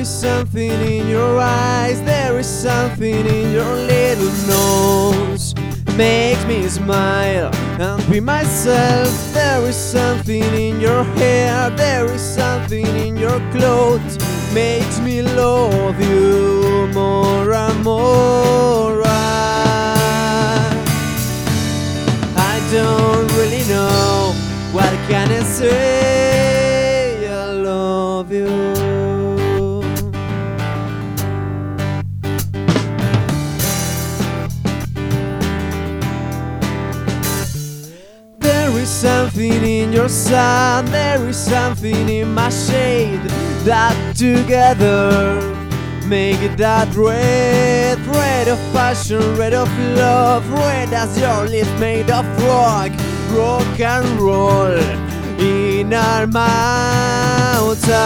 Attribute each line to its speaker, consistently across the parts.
Speaker 1: is something in your eyes, there is something in your little nose. Makes me smile and be myself. There is something in your hair, there is something in your clothes. Makes me love you more and more. I, don't really know what can I say. Something in your sun, there is something in my shade that together make it that red, red of passion, red of love, red as your lips made of rock, rock and roll in our mouths. I,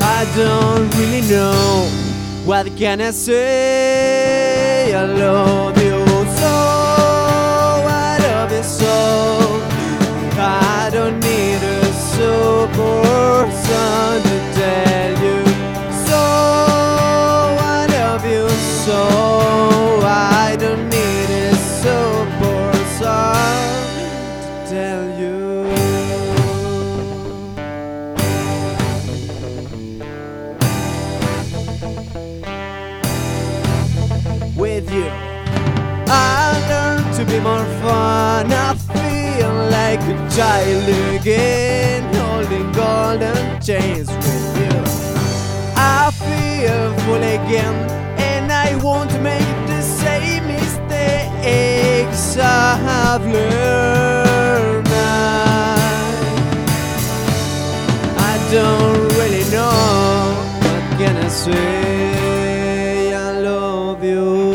Speaker 1: I don't really know what can I say. I love more fun. I feel like a child again, holding golden chains with you. I feel full again, and I won't make the same mistakes I have learned. I don't really know what can I say. I love you.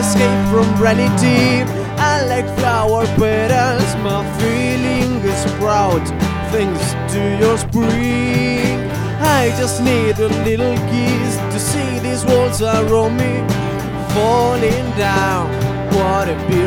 Speaker 1: Escape from reality. I like flower petals. My feeling is proud. Thanks to your spring. I just need a little kiss to see these walls around me falling down. What a beautiful.